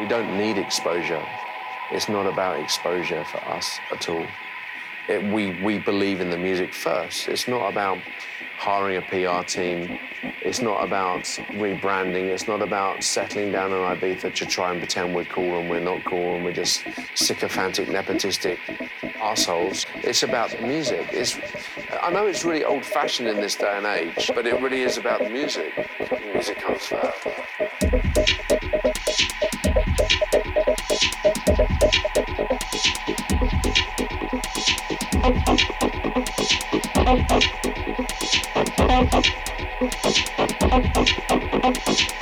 We don't need exposure. It's not about exposure for us at all. It, we, we believe in the music first. It's not about hiring a PR team. It's not about rebranding. It's not about settling down in Ibiza to try and pretend we're cool and we're not cool and we're just sycophantic, nepotistic assholes. It's about the music. It's, I know it's really old-fashioned in this day and age, but it really is about the music. The music comes first. Thank you.